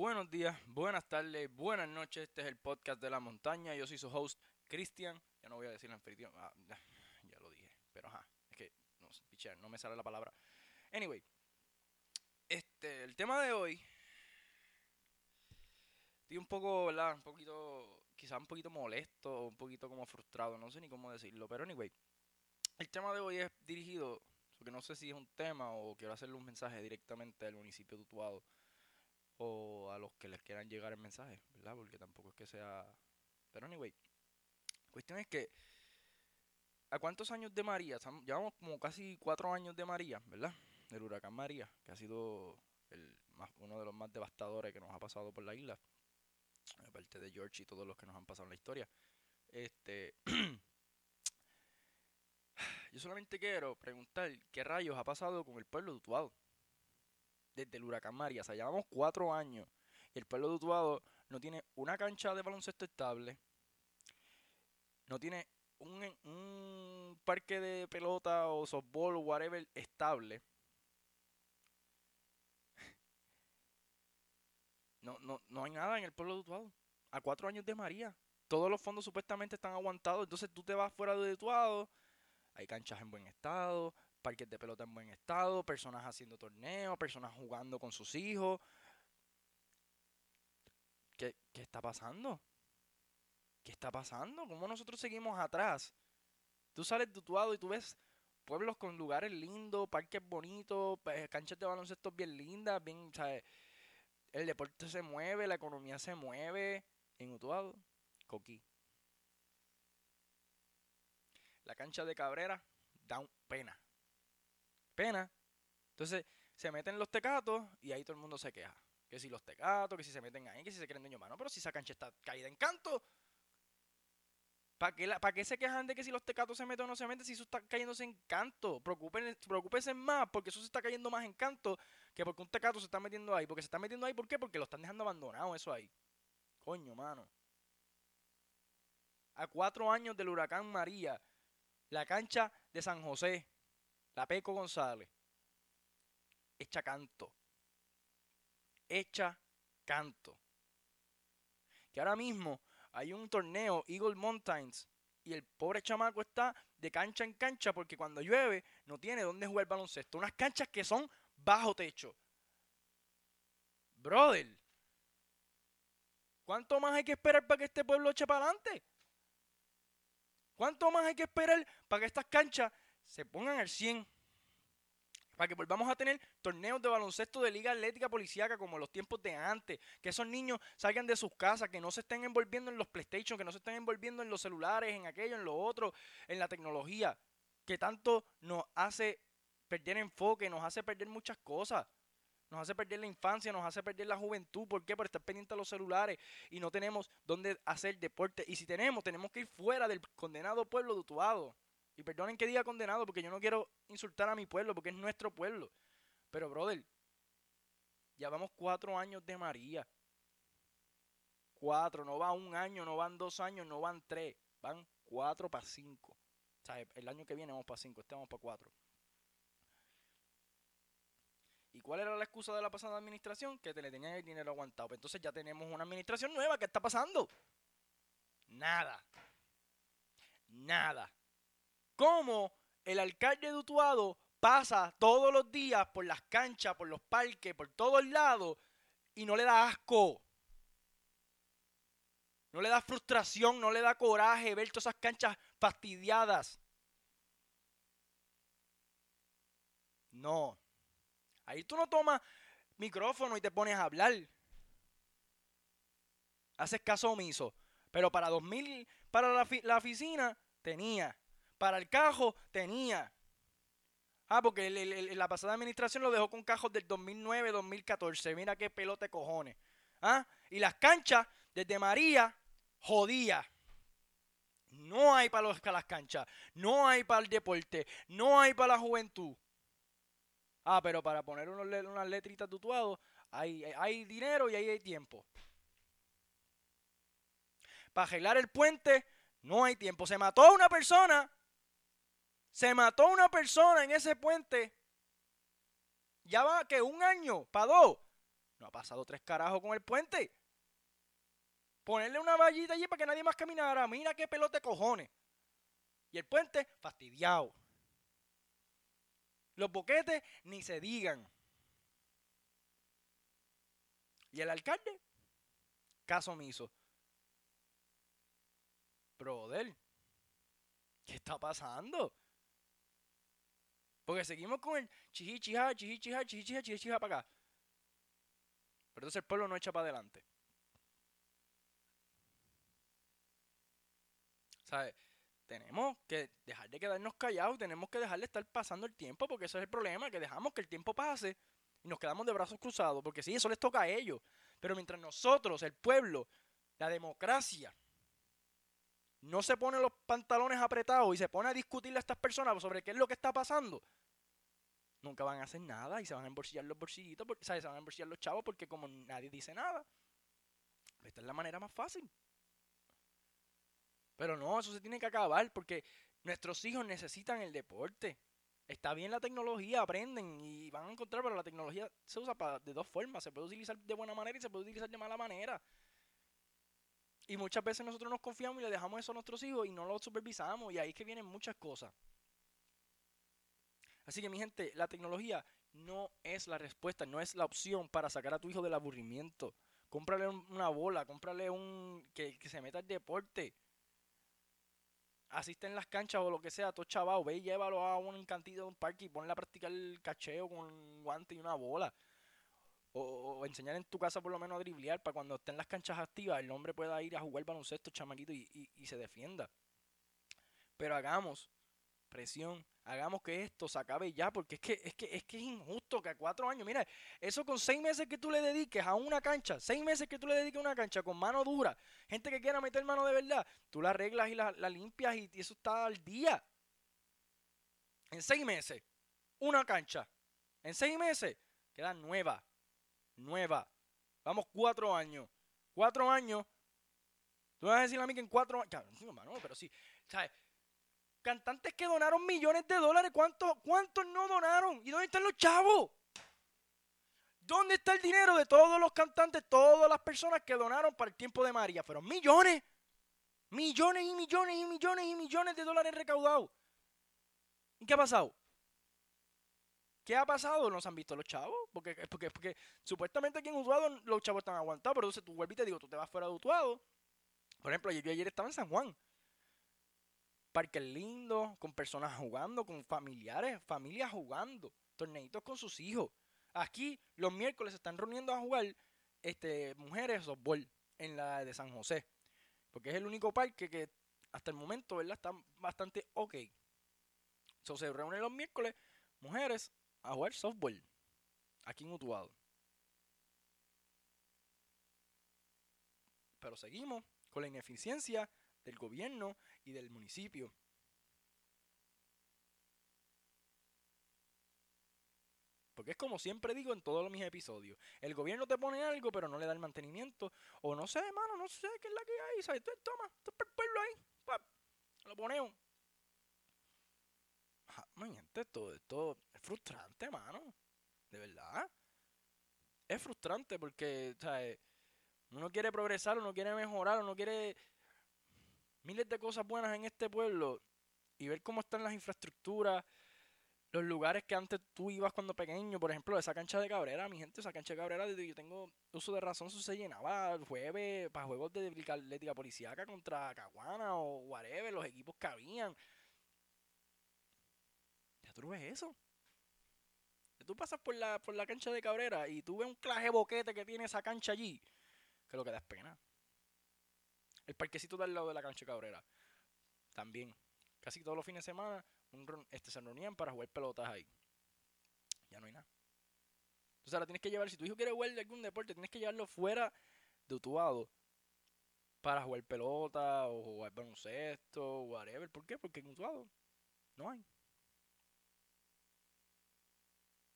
buenos días, buenas tardes, buenas noches. Este es el podcast de la montaña. Yo soy su host, Cristian. Ya no voy a decir anfitrión. Ah, ya, lo dije. Pero ajá, es que no, sé, pichea, no me sale la palabra. Anyway, este, el tema de hoy. Estoy un poco, ¿verdad? Un poquito, quizás un poquito molesto, un poquito como frustrado. No sé ni cómo decirlo. Pero anyway, el tema de hoy es dirigido. Porque no sé si es un tema o quiero hacerle un mensaje directamente al municipio de Utuado o a los que les quieran llegar el mensaje, ¿verdad? Porque tampoco es que sea... Pero anyway, cuestión es que... ¿A cuántos años de María? Llevamos como casi cuatro años de María, ¿verdad? Del huracán María, que ha sido el más, uno de los más devastadores que nos ha pasado por la isla. Aparte de George y todos los que nos han pasado en la historia. Este... Yo solamente quiero preguntar qué rayos ha pasado con el pueblo de Utuado desde el huracán María. O sea, llevamos cuatro años y el pueblo de Utuado no tiene una cancha de baloncesto estable, no tiene un, parque de pelota o softball o whatever estable. No, no, no hay nada en el pueblo de Utuado. A cuatro años de María. Todos los fondos supuestamente están aguantados. Entonces tú te vas fuera de Utuado. Hay canchas en buen estado, parques de pelota en buen estado, personas haciendo torneos, personas jugando con sus hijos. ¿Qué, qué está pasando? ¿Qué está pasando? ¿Cómo nosotros seguimos atrás? Tú sales de Utuado y tú ves pueblos con lugares lindos, parques bonitos, canchas de baloncesto bien lindas, bien, ¿sabes? El deporte se mueve, la economía se mueve. En Utuado, Coquí. La cancha de Cabrera da pena. Pena. Entonces se meten los tecatos y ahí todo el mundo se queja. Que si los tecatos, que si se meten ahí, que si se creen dueños mano. Pero si esa cancha está caída en canto. ¿Para qué, la- ¿Para qué se quejan de que si los tecatos se meten o no se meten si eso está cayéndose en canto? Preocupen, preocúpense más porque eso se está cayendo más en canto que porque un tecato se está metiendo ahí. Porque se está metiendo ahí, ¿por qué? Porque lo están dejando abandonado eso ahí. Coño, mano. A cuatro años del huracán María, la cancha de San José, la Peco González, hecha canto. Hecha canto. Que ahora mismo hay un torneo, Eagle Mountains, y el pobre chamaco está de cancha en cancha porque cuando llueve no tiene dónde jugar baloncesto. Unas canchas que son bajo techo. Brother, ¿cuánto más hay que esperar para que este pueblo eche para adelante? ¿Cuánto más hay que esperar para que estas canchas se pongan al 100? Para que volvamos a tener torneos de baloncesto de liga atlética policíaca como los tiempos de antes. Que esos niños salgan de sus casas, que no se estén envolviendo en los PlayStation, que no se estén envolviendo en los celulares, en aquello, en lo otro, en la tecnología. Que tanto nos hace perder enfoque, nos hace perder muchas cosas. Nos hace perder la infancia, nos hace perder la juventud. ¿Por qué? Por estar pendiente a los celulares y no tenemos dónde hacer deporte. Y si tenemos, tenemos que ir fuera del condenado pueblo de. Y perdonen que diga condenado porque yo no quiero insultar a mi pueblo porque es nuestro pueblo. Pero, brother, ya vamos cuatro años de María. Cuatro, no va un año, no van dos años, no van tres. Van cuatro para cinco. O el año que viene vamos para cinco, este vamos para cuatro. ¿Y cuál era la excusa de la pasada administración? Que te le tenían el dinero aguantado. Pues entonces ya tenemos una administración nueva. ¿Qué está pasando? Nada. Nada. ¿Cómo el alcalde de Utuado pasa todos los días por las canchas, por los parques, por todos lados y no le da asco? No le da frustración, no le da coraje ver todas esas canchas fastidiadas. No. Ahí tú no tomas micrófono y te pones a hablar. Haces caso omiso. Pero para 2000, para la, la oficina, tenía. Para el cajo, tenía. Ah, porque la pasada administración lo dejó con cajos del 2009, 2014. Mira qué pelote cojones. Ah, y las canchas, desde María, jodía. No hay para, las canchas. No hay para el deporte. No hay para la juventud. Ah, pero para poner unas letritas tutuados, hay, hay dinero y ahí hay tiempo. Para arreglar el puente, no hay tiempo. Se mató una persona. Se mató una persona en ese puente. Ya va que un año, para dos. No ha pasado tres carajos con el puente. Ponerle una vallita allí para que nadie más caminara. Mira qué pelote cojones. Y el puente, fastidiado. Los boquetes, ni se digan. Y el alcalde, caso omiso. Brother, ¿qué está pasando? Porque seguimos con el chiji, chija, chiji, chija, chiji, chija, chiji, chija para acá. Pero entonces el pueblo no echa para adelante. ¿Sabes? Tenemos que dejar de quedarnos callados, tenemos que dejar de estar pasando el tiempo, porque ese es el problema, que dejamos que el tiempo pase y nos quedamos de brazos cruzados, porque sí, eso les toca a ellos. Pero mientras nosotros, el pueblo, la democracia, no se pone los pantalones apretados y se pone a discutirle a estas personas sobre qué es lo que está pasando, nunca van a hacer nada y se van a embolsillar los bolsillitos, ¿sabes? se van a embolsillar los chavos porque como nadie dice nada. Esta es la manera más fácil. Pero no, eso se tiene que acabar porque nuestros hijos necesitan el deporte. Está bien la tecnología, aprenden y van a encontrar, pero la tecnología se usa para, de dos formas. Se puede utilizar de buena manera y se puede utilizar de mala manera. Y muchas veces nosotros nos confiamos y le dejamos eso a nuestros hijos y no lo supervisamos. Y ahí es que vienen muchas cosas. Así que mi gente, la tecnología no es la respuesta, no es la opción para sacar a tu hijo del aburrimiento. Cómprale una bola, cómprale un... que, que se meta al deporte asiste en las canchas o lo que sea, todo chaval, ve y llévalo a un encantito de un parque y ponle a practicar el cacheo con un guante y una bola. O, enseñar en tu casa por lo menos a driblear para cuando estén las canchas activas el hombre pueda ir a jugar baloncesto, chamaquito, y, y se defienda. Pero hagamos presión, hagamos que esto se acabe ya, porque es que, es que, es que es injusto que a cuatro años, mira, eso con seis meses que tú le dediques a una cancha, seis meses que tú le dediques a una cancha con mano dura, gente que quiera meter mano de verdad, tú la arreglas y la, limpias y, eso está al día. En seis meses, una cancha. En seis meses, queda nueva, nueva. Vamos cuatro años. Cuatro años. Tú vas a decir a mí que en cuatro años. no, pero sí. ¿Sabes? Cantantes que donaron millones de dólares, ¿cuántos, ¿cuántos no donaron? ¿Y dónde están los chavos? ¿Dónde está el dinero de todos los cantantes, todas las personas que donaron para el tiempo de María? Fueron millones, millones y millones y millones y millones de dólares recaudados. ¿Y qué ha pasado? ¿Qué ha pasado? ¿No se han visto los chavos? Porque, porque, porque supuestamente aquí en Utuado los chavos están aguantados, pero entonces tú vuelves y te digo, tú te vas fuera de Utuado. Por ejemplo, yo ayer estaba en San Juan parques lindos, con personas jugando, con familiares, familias jugando, torneitos con sus hijos. Aquí los miércoles se están reuniendo a jugar este, mujeres softball en la de San José. Porque es el único parque que hasta el momento ¿verdad? está bastante ok. Entonces se reúnen los miércoles mujeres a jugar softball aquí en Utuado. Pero seguimos con la ineficiencia del gobierno y del municipio. Porque es como siempre digo en todos mis episodios. El gobierno te pone algo, pero no le da el mantenimiento. O no sé, hermano, no sé qué es la que hay. ¿sabes? Toma, es el pueblo ahí. lo ponemos. Ah, esto, esto es frustrante, hermano. De verdad. Es frustrante porque, ¿sabes? Uno quiere progresar, uno quiere mejorar, uno quiere miles de cosas buenas en este pueblo y ver cómo están las infraestructuras, los lugares que antes tú ibas cuando pequeño, por ejemplo, esa cancha de Cabrera, mi gente, esa cancha de Cabrera, desde yo tengo uso de razón, eso se llenaba el jueves para juegos de atlética policíaca contra Caguana o whatever, los equipos que habían. Ya tú ves eso. Tú pasas por la, por la cancha de Cabrera y tú ves un claje boquete que tiene esa cancha allí, que lo que da es pena. El parquecito del lado de la cancha Cabrera. También. Casi todos los fines de semana este, se reunían para jugar pelotas ahí. Ya no hay nada. Entonces ahora tienes que llevar, si tu hijo quiere jugar de algún deporte, tienes que llevarlo fuera de Utuado para jugar pelota o jugar baloncesto o whatever. ¿Por qué? Porque en Utuado no hay.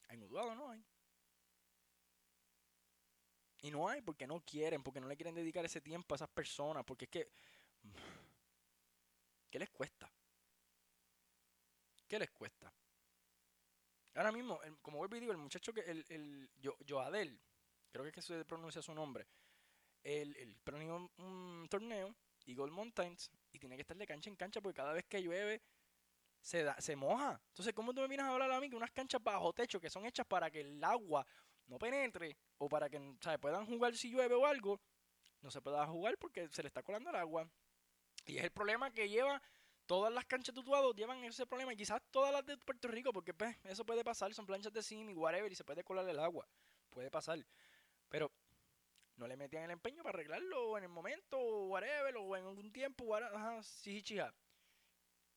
En Utuado no hay. Y no hay porque no quieren, porque no le quieren dedicar ese tiempo a esas personas, porque es que... ¿Qué les cuesta? ¿Qué les cuesta? Ahora mismo, como vuelvo y digo, el muchacho que, el, el Yo, Adel, creo que es que se pronuncia su nombre, él, él planeó un torneo, Eagle Mountains, y tiene que estar de cancha en cancha porque cada vez que llueve se, da, se moja. Entonces, ¿cómo tú me vienes a hablar a mí que unas canchas bajo techo que son hechas para que el agua no penetre o para que puedan jugar si llueve o algo, no se pueda jugar porque se le está colando el agua? Y es el problema que lleva todas las canchas de llevan ese problema y quizás todas las de Puerto Rico porque pues, eso puede pasar, son planchas de sim y whatever y se puede colar el agua, puede pasar. Pero no le metían el empeño para arreglarlo en el momento, o whatever, o en algún tiempo, ajá, sí,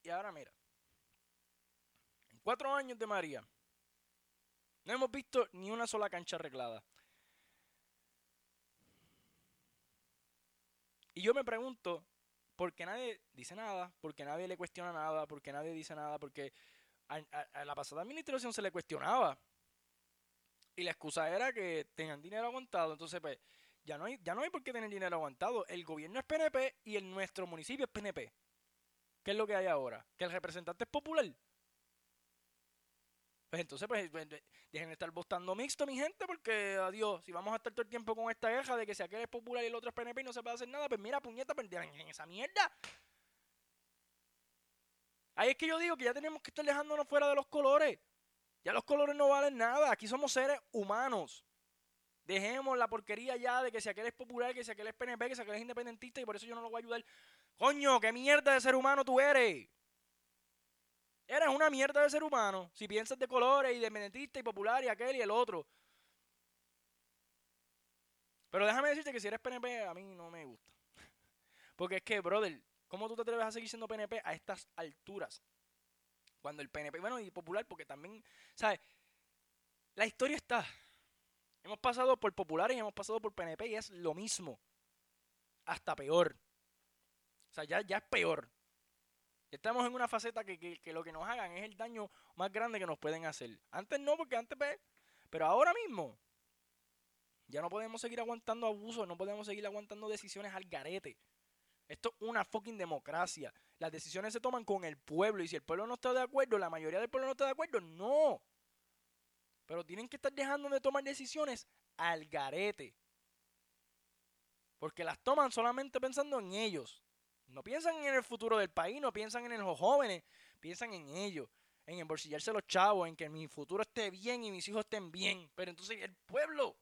Y ahora mira, en cuatro años de María, no hemos visto ni una sola cancha arreglada. Y yo me pregunto, ¿por qué nadie dice nada? ¿Por qué nadie le cuestiona nada? ¿Por qué nadie dice nada? Porque a la pasada administración se le cuestionaba. Y la excusa era que tengan dinero aguantado. Entonces, pues, ya no hay, ya no hay por qué tener dinero aguantado. El gobierno es PNP y el nuestro municipio es PNP. ¿Qué es lo que hay ahora? Que el representante es popular. Pues entonces, pues, pues dejen de estar votando mixto, mi gente, porque adiós, si vamos a estar todo el tiempo con esta queja de que si aquel es popular y el otro es PNP y no se puede hacer nada, pues mira, puñeta, perdieron en esa mierda. Ahí es que yo digo que ya tenemos que estar dejándonos fuera de los colores. Ya los colores no valen nada. Aquí somos seres humanos. Dejemos la porquería ya de que si aquel es popular, que si aquel es PNP, que si aquel es independentista y por eso yo no lo voy a ayudar. Coño, qué mierda de ser humano tú eres. Eres una mierda de ser humano. Si piensas de colores, independentista y popular y aquel y el otro. Pero déjame decirte que si eres PNP, a mí no me gusta. Porque es que, brother, ¿cómo tú te atreves a seguir siendo PNP a estas alturas? Cuando el PNP, bueno, y popular, porque también, ¿sabes? La historia está. Hemos pasado por populares y hemos pasado por PNP y es lo mismo. Hasta peor. O sea, ya, ya es peor. Estamos en una faceta que, lo que nos hagan es el daño más grande que nos pueden hacer. Antes no, porque antes, pues, pero ahora mismo ya no podemos seguir aguantando abusos, no podemos seguir aguantando decisiones al garete. Esto es una fucking democracia. Las decisiones se toman con el pueblo y si el pueblo no está de acuerdo, la mayoría del pueblo no está de acuerdo, no. Pero tienen que estar dejando de tomar decisiones al garete. Porque las toman solamente pensando en ellos. No piensan en el futuro del país, no piensan en los jóvenes, piensan en ellos, en embolsillarse los chavos, en que mi futuro esté bien y mis hijos estén bien. Pero entonces el pueblo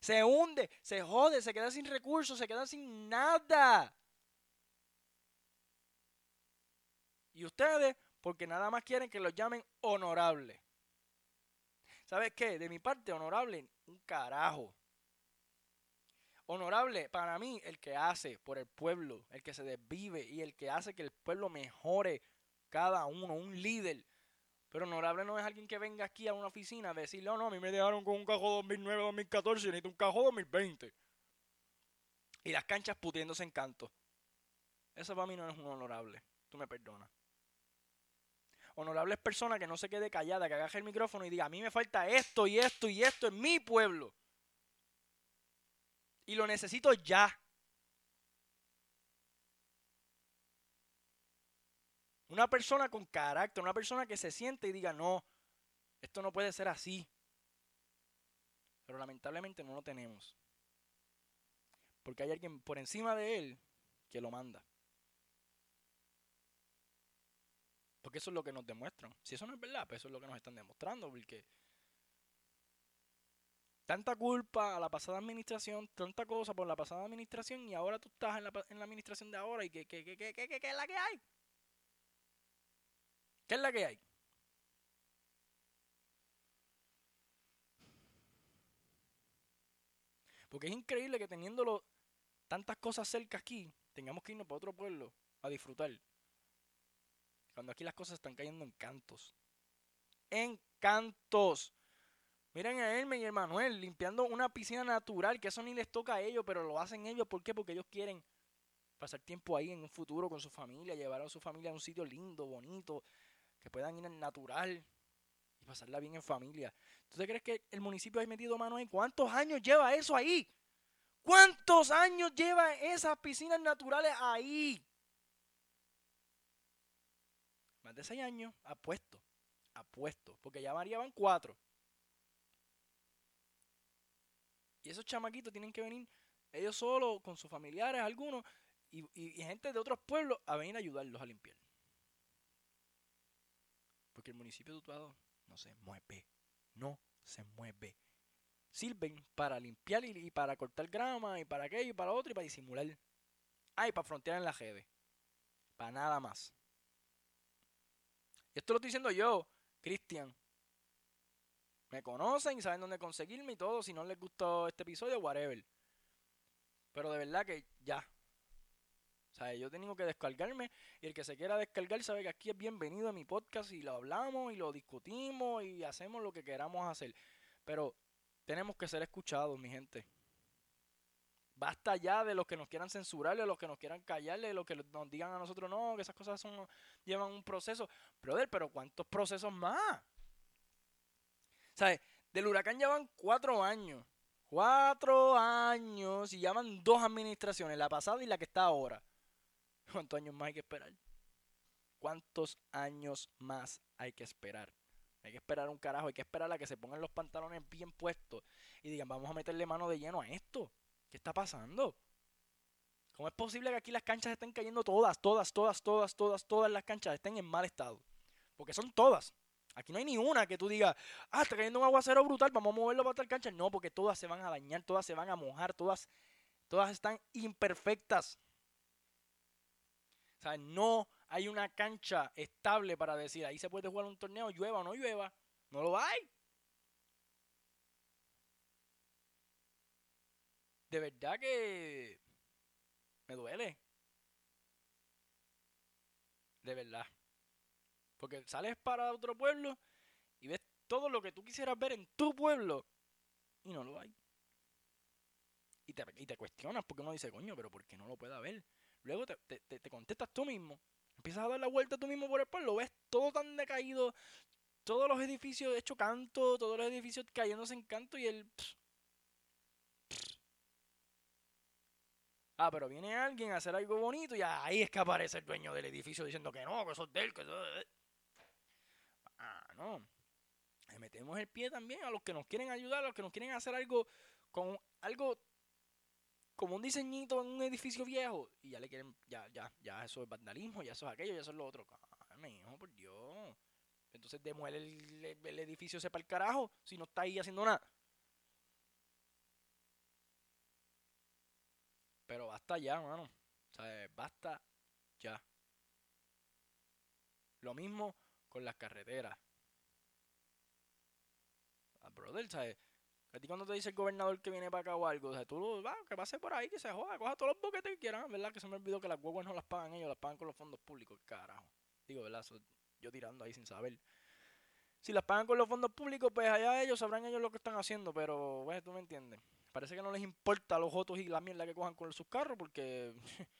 se hunde, se jode, se queda sin recursos, se queda sin nada. Y ustedes, porque nada más quieren que los llamen honorables. ¿Sabes qué? De mi parte, honorable, un carajo. Honorable, para mí, el que hace por el pueblo, el que se desvive y el que hace que el pueblo mejore cada uno, un líder. Pero honorable no es alguien que venga aquí a una oficina a decirle, oh no, a mí me dejaron con un cajón 2009-2014 y necesito un cajón 2020. Y las canchas putiéndose en canto. Eso para mí no es un honorable. Tú me perdonas. Honorable es persona que no se quede callada, que agaje el micrófono y diga, a mí me falta esto y esto y esto en mi pueblo. Y lo necesito ya. Una persona con carácter, una persona que se siente y diga, no, esto no puede ser así. Pero lamentablemente no lo tenemos. Porque hay alguien por encima de él que lo manda. Porque eso es lo que nos demuestran. Si eso no es verdad, pues eso es lo que nos están demostrando. Porque tanta culpa a la pasada administración, tanta cosa por la pasada administración y ahora tú estás en la, en la administración de ahora y ¿qué, qué, qué, qué, qué, es la que hay? ¿Qué es la que hay? Porque es increíble que teniéndolo tantas cosas cerca aquí, tengamos que irnos para otro pueblo a disfrutar. Cuando aquí las cosas están cayendo en cantos. En cantos. Miren a Elmer y a Manuel limpiando una piscina natural, que eso ni les toca a ellos, pero lo hacen ellos. ¿Por qué? Porque ellos quieren pasar tiempo ahí en un futuro con su familia, llevar a su familia a un sitio lindo, bonito, que puedan ir al natural y pasarla bien en familia. ¿Tú te crees que el municipio ha metido mano ahí? ¿Cuántos años lleva eso ahí? ¿Cuántos años lleva esas piscinas naturales ahí? más de seis años, apuesto, apuesto, porque ya María van cuatro. Y esos chamaquitos tienen que venir ellos solos, con sus familiares, algunos, y, gente de otros pueblos a venir a ayudarlos a limpiar. Porque el municipio de Utuado no se mueve, no se mueve. Sirven para limpiar y, para cortar grama y para aquello y para otro y para disimular. Ah, y para frontear en la redes. Para nada más. Y esto lo estoy diciendo yo, Cristian. Me conocen y saben dónde conseguirme y todo. Si no les gustó este episodio, whatever. Pero de verdad que ya. O sea, yo tengo que descargarme y el que se quiera descargar sabe que aquí es bienvenido a mi podcast y lo hablamos y lo discutimos y hacemos lo que queramos hacer. Pero tenemos que ser escuchados, mi gente. Basta ya de los que nos quieran censurarle, de los que nos quieran callarle, de los que nos digan a nosotros, no, que esas cosas son, llevan un proceso. Brother, pero ¿cuántos procesos más? ¿Sabes? Del huracán llevan cuatro años. Cuatro años y llevan dos administraciones, la pasada y la que está ahora. ¿Cuántos años más hay que esperar? ¿Cuántos años más hay que esperar? Hay que esperar un carajo, hay que esperar a que se pongan los pantalones bien puestos y digan, vamos a meterle mano de lleno a esto. ¿Qué está pasando? ¿Cómo es posible que aquí las canchas estén cayendo todas, todas, todas, todas, todas, todas las canchas estén en mal estado? Porque son todas. Aquí no hay ni una que tú digas, ah, está cayendo un aguacero brutal, vamos a moverlo para otra cancha. No, porque todas se van a dañar, todas se van a mojar, todas, todas están imperfectas. O sea, no hay una cancha estable para decir, ahí se puede jugar un torneo, llueva o no llueva. No lo hay. De verdad que me duele. De verdad. Porque sales para otro pueblo y ves todo lo que tú quisieras ver en tu pueblo y no lo hay. Y te, y te cuestionas porque uno dice, coño, pero ¿por qué no lo puede haber? Luego te, te, contestas tú mismo. Empiezas a dar la vuelta tú mismo por el pueblo. Ves todo tan decaído. Todos los edificios hechos canto. Todos los edificios cayéndose en canto. Y el... Ah, pero viene alguien a hacer algo bonito y ahí es que aparece el dueño del edificio diciendo que no, que eso es de él, que eso es... Ah, no. Le metemos el pie también a los que nos quieren ayudar, a los que nos quieren hacer algo con algo como un diseñito en un edificio viejo y ya le quieren, ya, ya, ya eso es vandalismo, ya eso es aquello, ya eso es lo otro. Ay, hijo, por Dios. Entonces demuele el, edificio ese para el carajo si no está ahí haciendo nada. Pero basta ya, mano. O sea, basta ya. Lo mismo con las carreteras. Ah, brother, ¿sabes? A ti cuando te dice el gobernador que viene para acá o algo, o tú va, que pase por ahí, que se joda, coja todos los boquetes que quieran, ¿verdad? Que se me olvidó que las huevas no las pagan ellos, las pagan con los fondos públicos, carajo. Digo, ¿verdad? yo tirando ahí sin saber. Si las pagan con los fondos públicos, pues allá ellos sabrán ellos lo que están haciendo, pero, bueno, tú me entiendes. Parece que no les importa los votos y la mierda que cojan con sus carros, porque,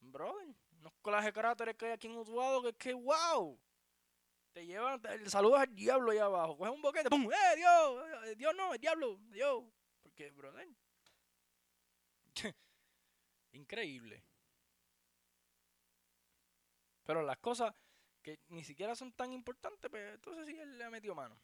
brother, unos colajes de cráteres que hay aquí en Utuado, que es que, wow te llevan, te saludas al diablo ahí abajo. Coges un boquete, ¡pum! ¡Eh, Dios! Eh, Dios no, el diablo, Dios. Porque, brother. Increíble. Pero las cosas que ni siquiera son tan importantes, pues entonces sí él le ha metido mano.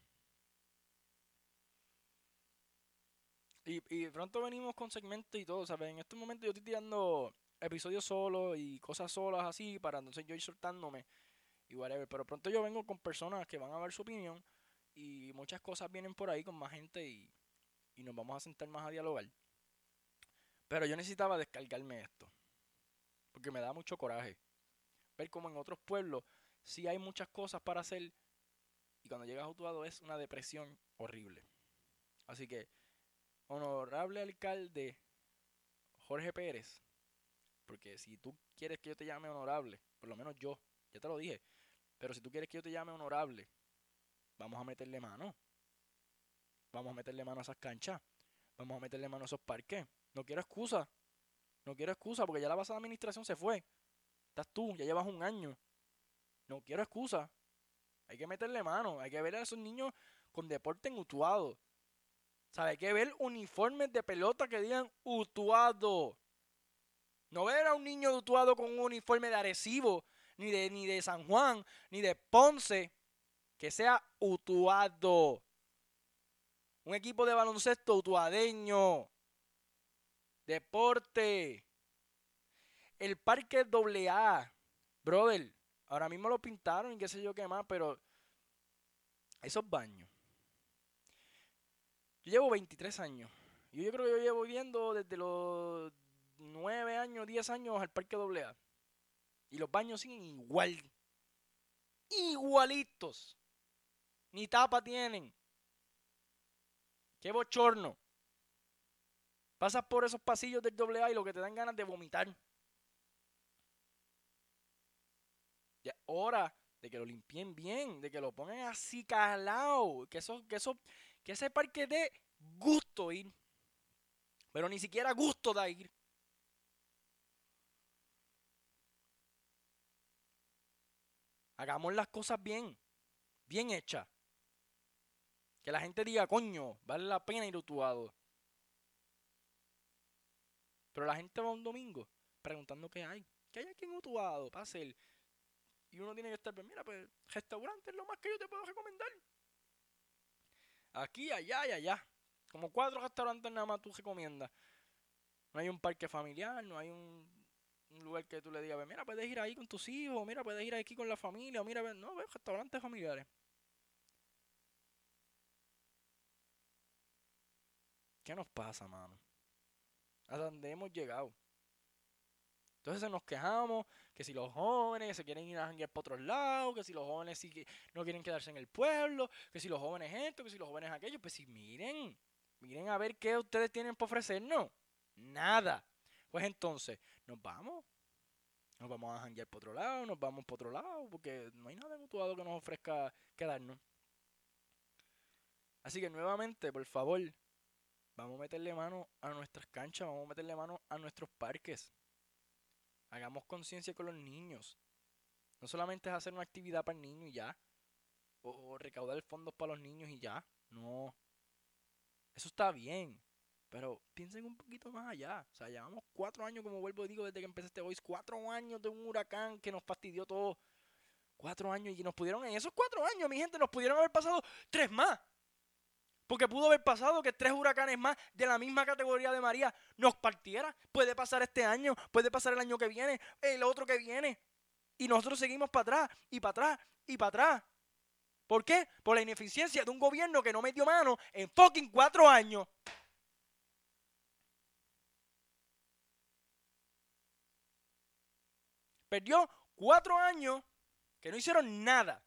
Y, y pronto venimos con segmentos y todo, ¿sabes? En este momento yo estoy tirando episodios solos y cosas solas así para entonces yo ir soltándome y. Pero pronto yo vengo con personas que van a ver su opinión y muchas cosas vienen por ahí con más gente y, nos vamos a sentar más a dialogar. Pero yo necesitaba descargarme esto. Porque me da mucho coraje. Ver como en otros pueblos sí hay muchas cosas para hacer. Y cuando llegas a Utuado es una depresión horrible. Así que, honorable alcalde Jorge Pérez. Porque si tú quieres que yo te llame honorable, por lo menos yo, ya te lo dije, pero si tú quieres que yo te llame honorable, vamos a meterle mano. Vamos a meterle mano a esas canchas. Vamos a meterle mano a esos parques. No quiero excusa. No quiero excusa porque ya la pasada administración se fue. Estás tú, ya llevas un año. No quiero excusa. Hay que meterle mano. Hay que ver a esos niños con deporte en Utuado. ¿Sabe? Hay que ver uniformes de pelota que digan Utuado. No ver a un niño de Utuado con un uniforme de Arecibo ni de, ni de San Juan, ni de Ponce, que sea Utuado. Un equipo de baloncesto utuadeño. Deporte. El parque AA. Brother, ahora mismo lo pintaron y qué sé yo qué más, pero esos baños. Yo llevo 23 años. Yo, creo que yo llevo viendo desde los 9 años, 10 años al parque AA. Y los baños siguen igual. Igualitos. Ni tapa tienen. Qué bochorno. Pasas por esos pasillos del AA y lo que te dan ganas de vomitar. Ya hora de que lo limpien bien, de que lo pongan así calado, que eso, que eso, que ese parque dé gusto ir. Pero ni siquiera gusto da ir. Hagamos las cosas bien, bien hechas. Que la gente diga, coño, vale la pena ir utuado. Pero la gente va un domingo preguntando qué hay. ¿Qué hay aquí en Utuado para hacer? Y uno tiene que estar, pues mira, pues restaurante es lo más que yo te puedo recomendar. Aquí, allá y allá. Como cuatro restaurantes nada más tú recomiendas. No hay un parque familiar, no hay un, lugar que tú le digas, mira, puedes ir ahí con tus hijos, mira, puedes ir aquí con la familia, o mira, no, ves restaurantes familiares. ¿Qué nos pasa, mano? A dónde hemos llegado. Entonces nos quejamos que si los jóvenes se quieren ir a janguear para otros lados, que si los jóvenes no quieren quedarse en el pueblo, que si los jóvenes esto, que si los jóvenes aquello, pues si miren, miren a ver qué ustedes tienen para ofrecernos. Nada. Pues entonces, nos vamos. Nos vamos a janguear para otro lado, nos vamos para otro lado, porque no hay nada mutuado que nos ofrezca quedarnos. Así que nuevamente, por favor, vamos a meterle mano a nuestras canchas, vamos a meterle mano a nuestros parques. Hagamos conciencia con los niños. No solamente es hacer una actividad para el niño y ya. O, recaudar fondos para los niños y ya. No. Eso está bien. Pero piensen un poquito más allá. O sea, llevamos cuatro años, como vuelvo y digo, desde que empecé este voice. Cuatro años de un huracán que nos fastidió todo. Cuatro años. Y nos pudieron, en esos cuatro años, mi gente, nos pudieron haber pasado tres más. Porque pudo haber pasado que tres huracanes más de la misma categoría de María nos partiera. Puede pasar este año, puede pasar el año que viene, el otro que viene. Y nosotros seguimos para atrás y para atrás y para atrás. ¿Por qué? Por la ineficiencia de un gobierno que no metió mano en fucking cuatro años. Perdió cuatro años que no hicieron nada.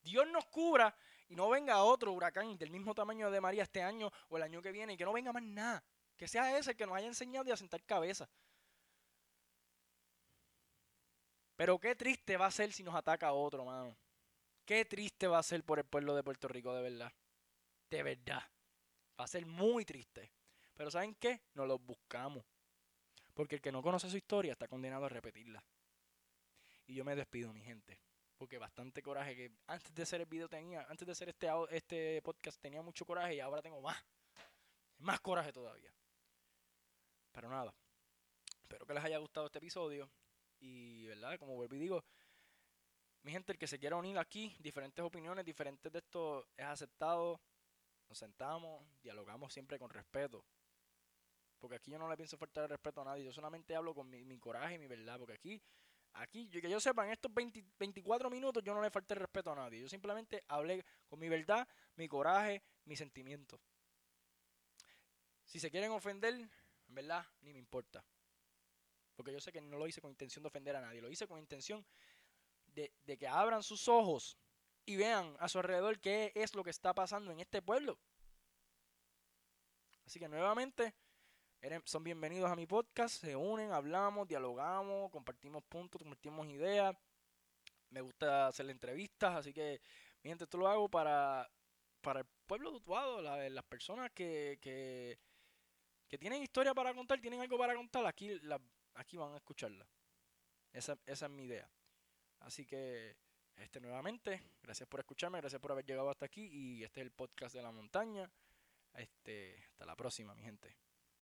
Dios nos cubra y no venga otro huracán del mismo tamaño de María este año o el año que viene y que no venga más nada. Que sea ese que nos haya enseñado a sentar cabeza. Pero qué triste va a ser si nos ataca otro, mano. Qué triste va a ser por el pueblo de Puerto Rico, de verdad. De verdad. Va a ser muy triste. Pero ¿saben qué? Nos los buscamos. Porque el que no conoce su historia está condenado a repetirla. Y yo me despido, mi gente porque bastante coraje que antes de hacer el video tenía, antes de hacer este, este podcast tenía mucho coraje y ahora tengo más, más coraje todavía. Pero nada, espero que les haya gustado este episodio y, ¿verdad? Como vuelvo y digo, mi gente, el que se quiera unir aquí, diferentes opiniones, diferentes de esto es aceptado, nos sentamos, dialogamos siempre con respeto. Porque aquí yo no le pienso faltar el respeto a nadie, yo solamente hablo con mi, coraje y mi verdad, porque aquí Aquí, que yo sepa, en estos 24 minutos yo no le falté respeto a nadie. Yo simplemente hablé con mi verdad, mi coraje, mis sentimientos. Si se quieren ofender, en verdad, ni me importa. Porque yo sé que no lo hice con intención de ofender a nadie. Lo hice con intención de, de que abran sus ojos y vean a su alrededor qué es lo que está pasando en este pueblo. Así que nuevamente son bienvenidos a mi podcast, se unen, hablamos, dialogamos, compartimos puntos, compartimos ideas. Me gusta hacer entrevistas, así que, mi gente, esto lo hago para, para el pueblo de las personas que, que, tienen historia para contar, tienen algo para contar, aquí, aquí van a escucharla. Esa, esa es mi idea. Así que, este nuevamente, gracias por escucharme, gracias por haber llegado hasta aquí y este es el podcast de la montaña. Este, hasta la próxima, mi gente.